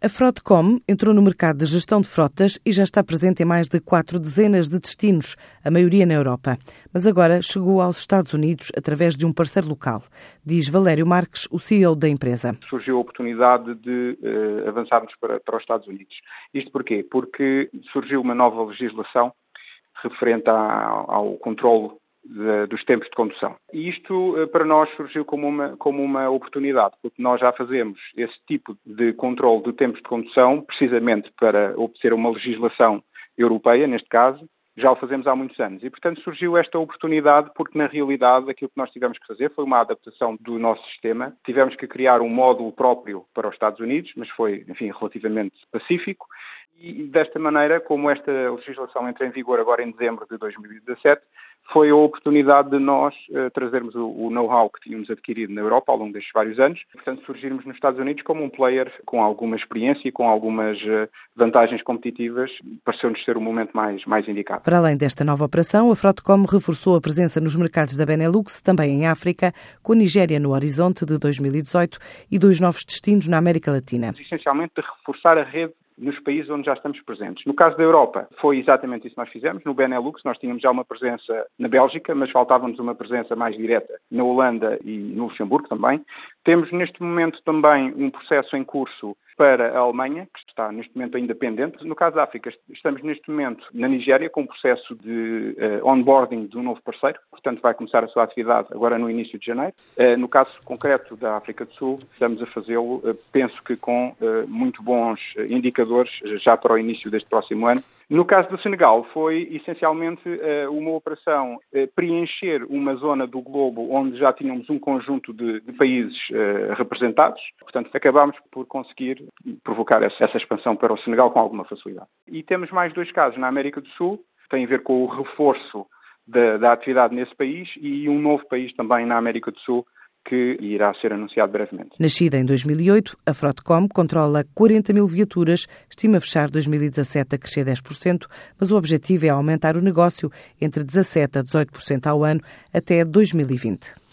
A Frotcom entrou no mercado de gestão de frotas e já está presente em mais de quatro dezenas de destinos, a maioria na Europa. Mas agora chegou aos Estados Unidos através de um parceiro local, diz Valério Marques, o CEO da empresa. Surgiu a oportunidade de uh, avançarmos para, para os Estados Unidos. Isto porquê? Porque surgiu uma nova legislação referente ao, ao controle de, dos tempos de condução. E isto eh, para nós surgiu como uma, como uma oportunidade, porque nós já fazemos esse tipo de controle de tempos de condução precisamente para obter uma legislação europeia, neste caso, já o fazemos há muitos anos. E, portanto, surgiu esta oportunidade porque, na realidade, aquilo que nós tivemos que fazer foi uma adaptação do nosso sistema. Tivemos que criar um módulo próprio para os Estados Unidos, mas foi, enfim, relativamente pacífico. E, desta maneira, como esta legislação entra em vigor agora em dezembro de 2017, foi a oportunidade de nós uh, trazermos o, o know-how que tínhamos adquirido na Europa ao longo destes vários anos, portanto surgirmos nos Estados Unidos como um player com alguma experiência e com algumas uh, vantagens competitivas, pareceu-nos ser o momento mais, mais indicado. Para além desta nova operação, a Frotcom reforçou a presença nos mercados da Benelux, também em África, com a Nigéria no horizonte de 2018 e dois novos destinos na América Latina. Essencialmente de reforçar a rede nos países onde já estamos presentes. No caso da Europa, foi exatamente isso que nós fizemos. No Benelux, nós tínhamos já uma presença na Bélgica, mas faltava-nos uma presença mais direta na Holanda e no Luxemburgo também. Temos neste momento também um processo em curso para a Alemanha, que está neste momento ainda pendente. No caso da África, estamos neste momento na Nigéria com um processo de uh, onboarding de um novo parceiro, portanto vai começar a sua atividade agora no início de janeiro. Uh, no caso concreto da África do Sul, estamos a fazê-lo, uh, penso que com muito bons indicadores já para o início deste próximo ano. No caso do Senegal, foi essencialmente uma operação preencher uma zona do globo onde já tínhamos um conjunto de, de países representados. Portanto, acabámos por conseguir provocar essa, essa expansão para o Senegal com alguma facilidade. E temos mais dois casos na América do Sul, têm a ver com o reforço da, da atividade nesse país e um novo país também na América do Sul, que irá ser anunciado brevemente. Nascida em 2008, a Frotcom controla 40 mil viaturas, estima fechar 2017 a crescer 10%, mas o objetivo é aumentar o negócio entre 17% a 18% ao ano até 2020.